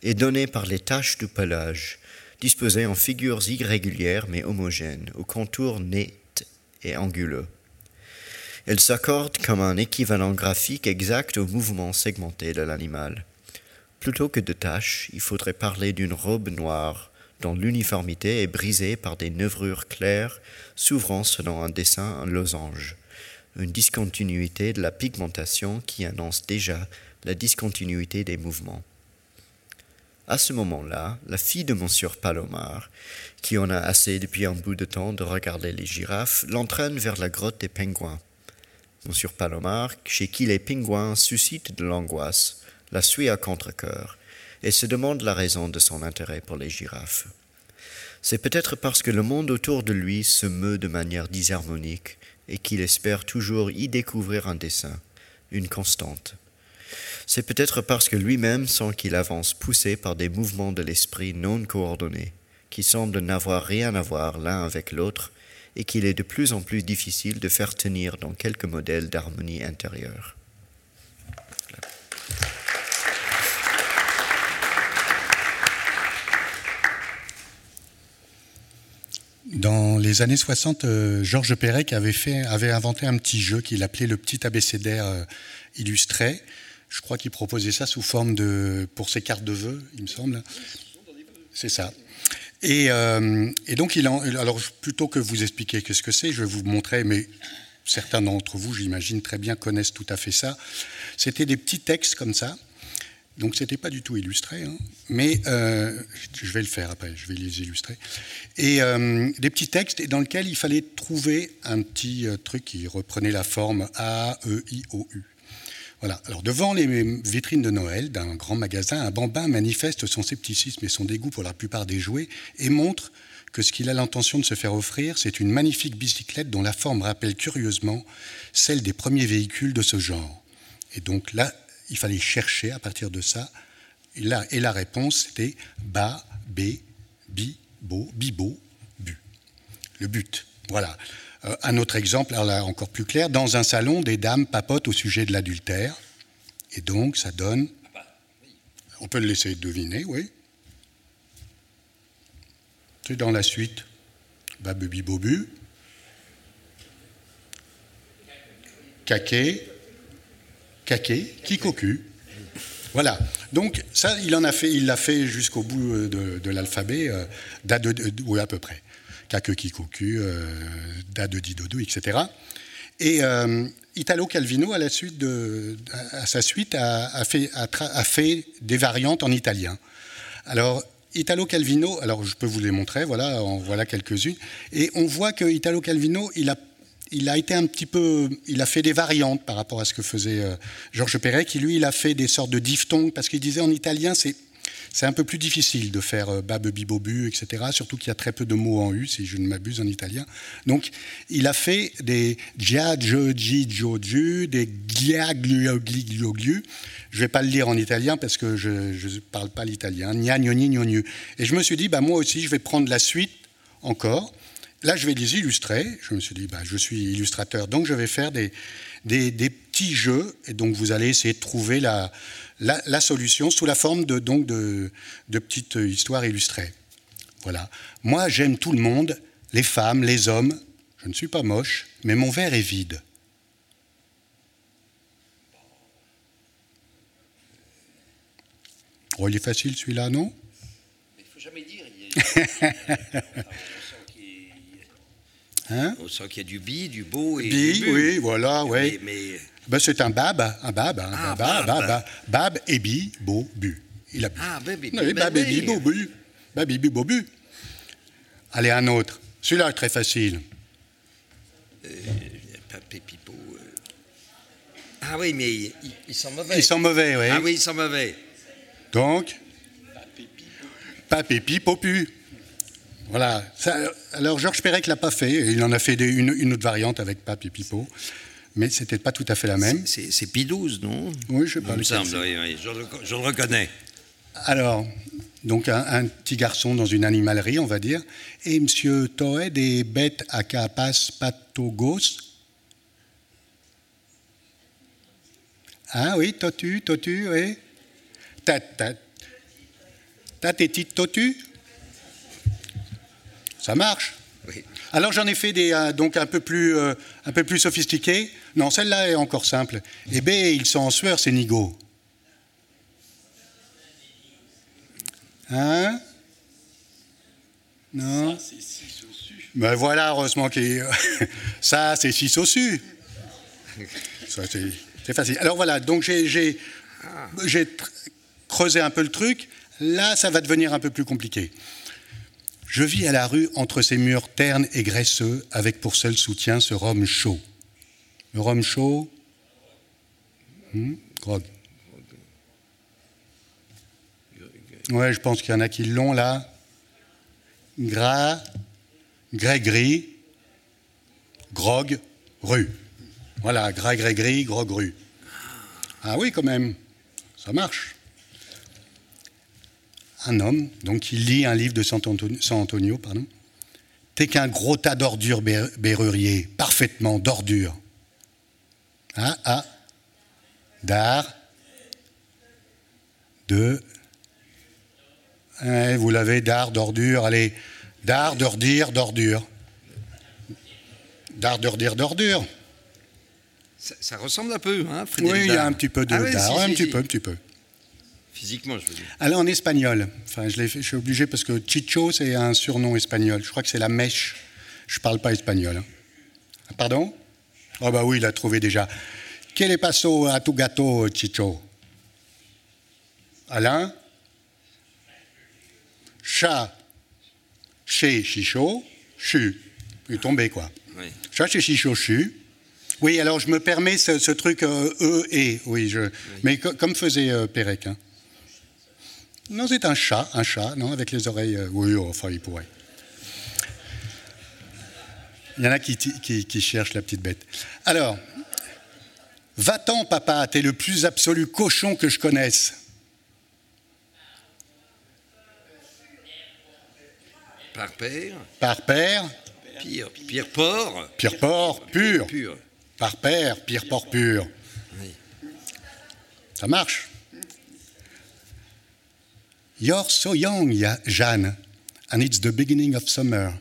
est donné par les taches du pelage, disposées en figures irrégulières mais homogènes, aux contours nets et anguleux. Elles s'accordent comme un équivalent graphique exact au mouvement segmenté de l'animal. Plutôt que de taches, il faudrait parler d'une robe noire dont l'uniformité est brisée par des nevrures claires s'ouvrant selon un dessin en losange, une discontinuité de la pigmentation qui annonce déjà la discontinuité des mouvements. À ce moment-là, la fille de Monsieur Palomar, qui en a assez depuis un bout de temps de regarder les girafes, l'entraîne vers la grotte des pingouins. Monsieur Palomar, chez qui les pingouins suscitent de l'angoisse, la suit à contre-coeur et se demande la raison de son intérêt pour les girafes. C'est peut-être parce que le monde autour de lui se meut de manière disharmonique et qu'il espère toujours y découvrir un dessin, une constante. C'est peut-être parce que lui-même sent qu'il avance poussé par des mouvements de l'esprit non coordonnés, qui semblent n'avoir rien à voir l'un avec l'autre, et qu'il est de plus en plus difficile de faire tenir dans quelques modèles d'harmonie intérieure. Dans les années 60, euh, Georges Perec avait, inventé un petit jeu qu'il appelait le petit abécédaire euh, illustré, je crois qu'il proposait ça sous forme de. pour ses cartes de vœux, il me semble. C'est ça. Et, euh, donc, alors, plutôt que vous expliquer qu'est-ce que c'est, je vais vous montrer, mais certains d'entre vous, j'imagine, très bien connaissent tout à fait ça. C'était des petits textes comme ça. Donc, c'était pas du tout illustré, hein. mais euh, je vais le faire après, je vais les illustrer. Et euh, des petits textes dans lesquels il fallait trouver un petit truc qui reprenait la forme A, E, I, O, U. Voilà. Alors devant les vitrines de Noël d'un grand magasin, un bambin manifeste son scepticisme et son dégoût pour la plupart des jouets et montre que ce qu'il a l'intention de se faire offrir, c'est une magnifique bicyclette dont la forme rappelle curieusement celle des premiers véhicules de ce genre. Et donc là, il fallait chercher à partir de ça. Et, la réponse, c'était ba, b, bi, bo, bibo, bu. Le but. Voilà. Euh, un autre exemple, encore plus clair, dans un salon, des dames papotent au sujet de l'adultère, et donc ça donne. On peut le laisser deviner, oui. C'est dans la suite. Babubi bobu. Caquet. Qui cocu. Voilà. Donc ça, il en fait, l'a fait jusqu'au bout euh, de, l'alphabet, euh, oui, à peu près. Kake Kikoku, euh, Da de Didodo, etc. Et euh, Italo Calvino, à, la suite de, à sa suite, a, fait, a, fait, des variantes en italien. Alors, Italo Calvino, alors je peux vous les montrer, voilà, voilà quelques-unes. Et on voit que Italo Calvino, il a, il a été un petit peu, il a fait des variantes par rapport à ce que faisait euh, Georges Perec, qui lui, il a fait des sortes de diphtongues, parce qu'il disait en italien, c'est c'est un peu plus difficile de faire euh, bab, bibobu, etc. Surtout qu'il y a très peu de mots en U, si je ne m'abuse, en italien. Donc, il a fait des gia, je, ji, jo, ju, des glia, glu, gli, glu, glu. Je ne vais pas le lire en italien parce que je ne parle pas l'italien. Gna. Et je me suis dit, bah, moi aussi, je vais prendre la suite encore. Là, je vais les illustrer. Je me suis dit, bah, je suis illustrateur, donc je vais faire des, des petits jeux. Et donc, vous allez essayer de trouver la, la, la solution sous la forme de, donc de, de petites histoires illustrées. Voilà. Moi, j'aime tout le monde, les femmes, les hommes. Je ne suis pas moche, mais mon verre est vide. Oh, il est facile celui-là, non? Il ne faut jamais dire. Hein On sent qu'il y a du bi, du beau et Bi, du bu. oui, voilà, oui. Mais, mais- Ben, c'est un bab, un bab, un Ah, bab, bab. bab, bab, bab et bi, beau, bu. Il a bu. Ah, bab Oui, ben bab et oui. bi, beau, bu. Bab bi, beau, bu. Allez, un autre. Celui-là est très facile. Papé Pipo. euh. Ah oui, mais ils, ils sont mauvais. Ils sont mauvais, oui. Ah oui, ils sont mauvais. Donc, papépi, popu. Voilà. Ça, alors, Georges Perec l'a pas fait. Il en a fait des- une, une autre variante avec Papy Pipo. Mais c'était pas tout à fait la même. C'est c'est Pidouze, non? Oui, je sais pas. Il me semble, oui, oui, je, le, je le reconnais. Alors, donc un, un petit garçon dans une animalerie, on va dire. Et monsieur Toed des bêtes à capas patogos. Ah oui, totu, totu, oui. Ta, ta, ta téti totu. Ça marche. Oui. Alors j'en ai fait des euh, donc un peu plus euh, un peu plus sophistiqués. Non, celle-là est encore simple. Eh bien, ils sont en sueur, ces nigauds. Hein? Non? Ben voilà, heureusement qu'il ça c'est six au su. Ça c'est c'est facile. Alors voilà, donc j'ai j'ai j'ai tr- creusé un peu le truc. Là, ça va devenir un peu plus compliqué. Je vis à la rue entre ces murs ternes et graisseux, avec pour seul soutien ce rhum chaud. Le rhum chaud, hmm, grog. Ouais, je pense qu'il y en a qui l'ont là. Gras, grès-gris, grog, rue. Voilà, gras, grès-gris, grog, rue. Ah oui, quand même, ça marche un homme, donc qui lit un livre de San Antonio, pardon. T'es qu'un gros tas d'ordures berrurier, parfaitement d'ordures. Ah, ah. D'art. De. Eh, vous l'avez, d'art, d'ordure. Allez, d'art, d'ordire, d'ordure. D'art, d'ordire, d'ordure. Ça, ça ressemble un peu, hein, Frédéric Oui, il y a un petit peu de Ah d'art. si, un si, petit si. peu, un petit peu. Physiquement, je veux dire. Alors en espagnol, enfin je, je suis obligé parce que Chicho c'est un surnom espagnol. Je crois que c'est la mèche. Je parle pas espagnol. hein. Pardon? Oh bah oui, il a trouvé déjà. ¿Qué le pasó a tu gato, Chicho? Alain? Chat chez Chicho, chu. Il est tombé quoi. Oui. Chat chez Chicho, chu. Oui, alors je me permets ce, ce truc euh, E et. Oui, je, mais co- comme faisait euh, Pérec. hein. Non, c'est un chat, un chat, non, avec les oreilles. euh, oui, enfin, il pourrait. Il y en a qui, qui, qui cherchent la petite bête. Alors, va-t'en, papa, t'es le plus absolu cochon que je connaisse. Par père, Par père, pire, pire porc, pire porc, pur. pur. Par père, pire porc pur. Oui. Ça marche. You're so young, Jeanne, and it's the beginning of summer.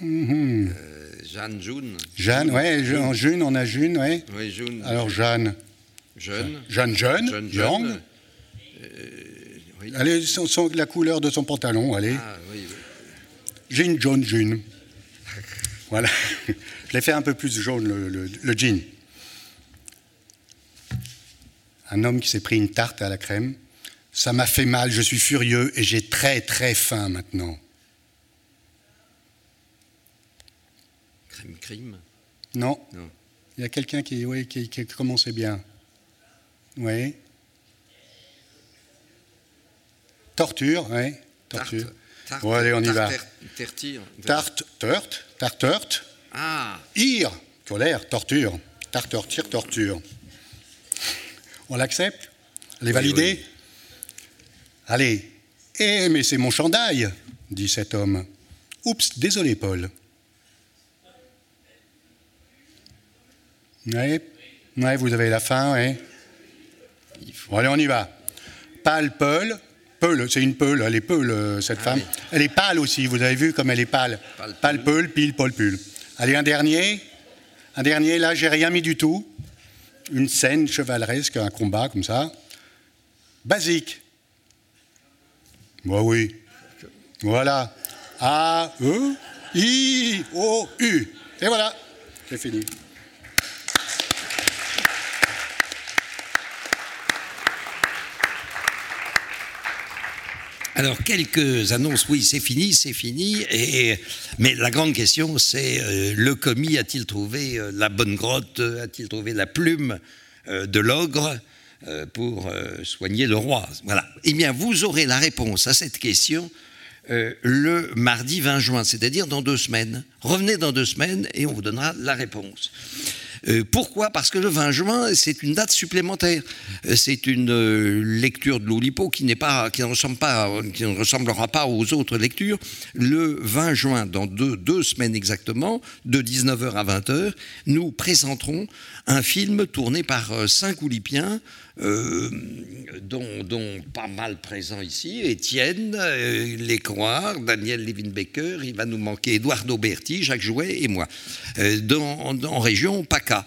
Mhm. Euh, Jeanne June. Jeanne, ouais, je- en June, on a June, ouais. Oui, June. Alors Jeanne, jeune. Jeanne jeune, Jeune, young. jeune. oui. Allez, son- son- la couleur de son pantalon, allez. Ah oui, oui. J'ai une jaune June. Voilà. Je l'ai fait un peu plus jaune, le, le- le jean. Un homme qui s'est pris une tarte à la crème. Ça m'a fait mal, je suis furieux et j'ai très très faim maintenant. Crime, crime. Non Non. Il y a quelqu'un qui, oui, qui, qui commençait bien. Oui. Torture, oui. Torture. Tarte, Bon, allez, on y va. tarte. Tarte. Ah, Ir, colère, torture. Tarte, torture, torture. On l'accepte? Elle est validée? Allez. Eh, mais c'est mon chandail, dit cet homme. Oups, désolé, Paul. Ouais, ouais vous avez la fin. Bon, allez, on y va. Pâle, Peul. Peul, c'est une peule, elle est peule, euh, cette femme. Elle est pâle aussi, vous avez vu comme elle est pâle. Pâle, peul, pile, Paul, pull. Allez, un dernier. Un dernier, là, j'ai rien mis du tout. Une scène chevaleresque, un combat comme ça. Basique. Bah oui. Voilà. A, E, I, O, U. Et voilà. C'est fini. Alors, quelques annonces, oui, c'est fini, c'est fini. Mais la grande question, c'est euh, le commis a-t-il trouvé euh, la bonne grotte euh, A-t-il trouvé la plume de l'ogre pour soigner le roi? Voilà. Eh bien, vous aurez la réponse à cette question le mardi 20 juin, c'est-à-dire dans deux semaines. Revenez dans deux semaines et on vous donnera la réponse. Euh, pourquoi? Parce que le 20 juin, c'est une date supplémentaire. Euh, C'est une euh, lecture de l'Oulipo qui qui ne qui ne ressemblera pas aux autres lectures. Le 20 juin, dans deux, deux semaines exactement, de 19h à 20h, nous présenterons un film tourné par cinq Oulipiens, euh, dont, pas mal présents ici, Étienne, euh, Lécroire, Daniel Levin-Becker, il va nous manquer Eduardo Berti, Jacques Jouet et moi, euh, en région PACA.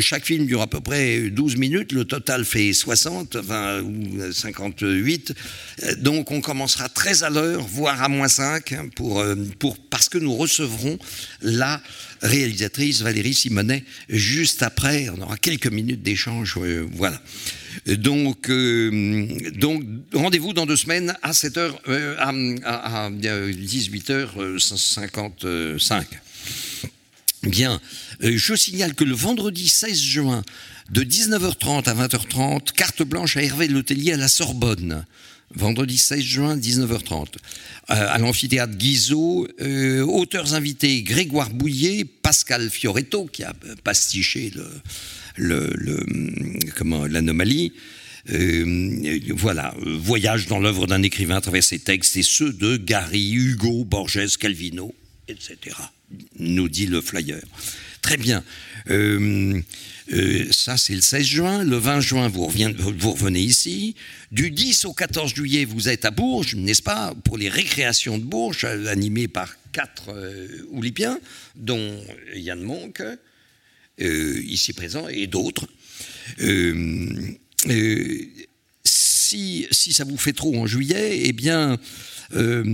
Chaque film dure à peu près 12 minutes, le total fait 60 enfin, ou 58, Euh, donc on commencera très à l'heure, voire à moins 5, hein, parce que nous recevrons la réalisatrice Valérie Simonet juste après, on aura quelques minutes d'échange, euh, voilà. Donc, euh, donc rendez-vous dans deux semaines à 7h, euh, à, à- à 18h55. Bien, je signale que le vendredi 16 juin, de 19h30 à 20h30, carte blanche à Hervé Letellier à la Sorbonne. Vendredi 16 juin, 19h30. Euh, à l'amphithéâtre Guizot, euh, auteurs invités Grégoire Bouillet, Pascal Fioretto, qui a pastiché le, comment l'anomalie. Euh, voilà, euh, voyage dans l'œuvre d'un écrivain à travers ses textes et ceux de Gary, Hugo, Borges, Calvino, etc. Nous dit le flyer. Très bien. Euh, euh, ça, c'est le 16 juin. Le 20 juin, vous, revenez ici. Du 10 au 14 juillet, vous êtes à Bourges, n'est-ce pas, pour les récréations de Bourges, animées par quatre euh, Oulipiens, dont Yann Monk, euh, ici présent, et d'autres. Si ça vous fait trop en juillet, eh bien, euh,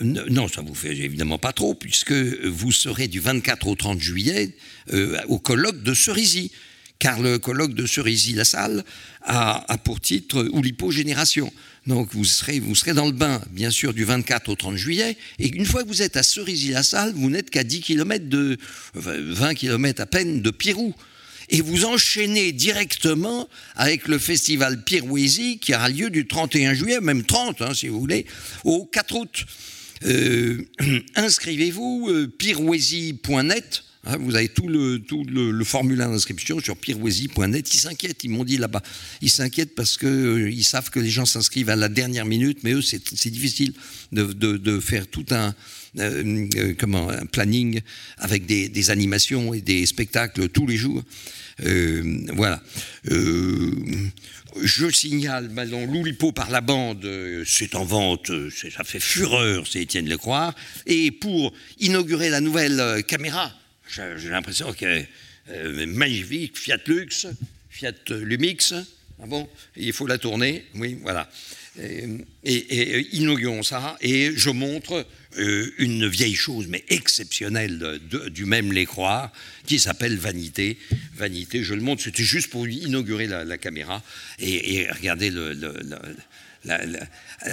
non, ça vous fait évidemment pas trop, puisque vous serez du 24 au 30 juillet euh, au colloque de Cerisy. Car le colloque de Cerisy-la-Salle a, pour titre Oulipo Génération. Donc vous serez, vous serez dans le bain, bien sûr, du 24 au 30 juillet. Et une fois que vous êtes à Cerisy-la-Salle, vous n'êtes qu'à 10 km de, enfin, 20 km à peine de Pirou et vous enchaînez directement avec le festival Pirouésie qui aura lieu du 31 juillet, même 30 hein, si vous voulez, au 4 août. Euh, inscrivez-vous, euh, hein, vous avez tout le, formulaire d'inscription sur pirouésie.net. Ils s'inquiètent, ils m'ont dit là-bas. Ils s'inquiètent parce qu'ils ils savent que les gens s'inscrivent à la dernière minute, mais eux, c'est difficile de, faire tout un, euh, euh, un planning avec des, des animations et des spectacles tous les jours. Euh, voilà. Euh, je signale, maintenant, Loulipo par la bande, euh, c'est en vente, ça fait fureur, c'est Étienne Lecroix. Et pour inaugurer la nouvelle caméra, j'ai l'impression est euh, magnifique, Fiat Lux, Fiat Lumix, ah bon, il faut la tourner, oui, voilà. Et, inaugurons ça, et je montre une vieille chose, mais exceptionnelle, du même Lécroix, qui s'appelle Vanité. Vanité, je le montre, c'était juste pour inaugurer la, caméra, et, et regardez le,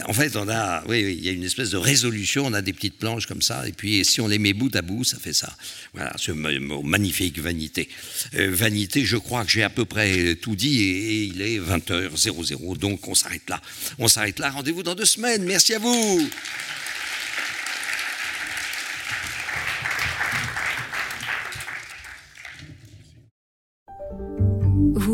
en fait, on a, oui, il y a une espèce de résolution. On a des petites planches comme ça, et puis si on les met bout à bout, ça fait ça. Voilà, ce magnifique vanité. Euh, vanité, je crois que j'ai à peu près tout dit, et, il est 20h00, donc on s'arrête là. On s'arrête là. Rendez-vous dans deux semaines. Merci à. Vous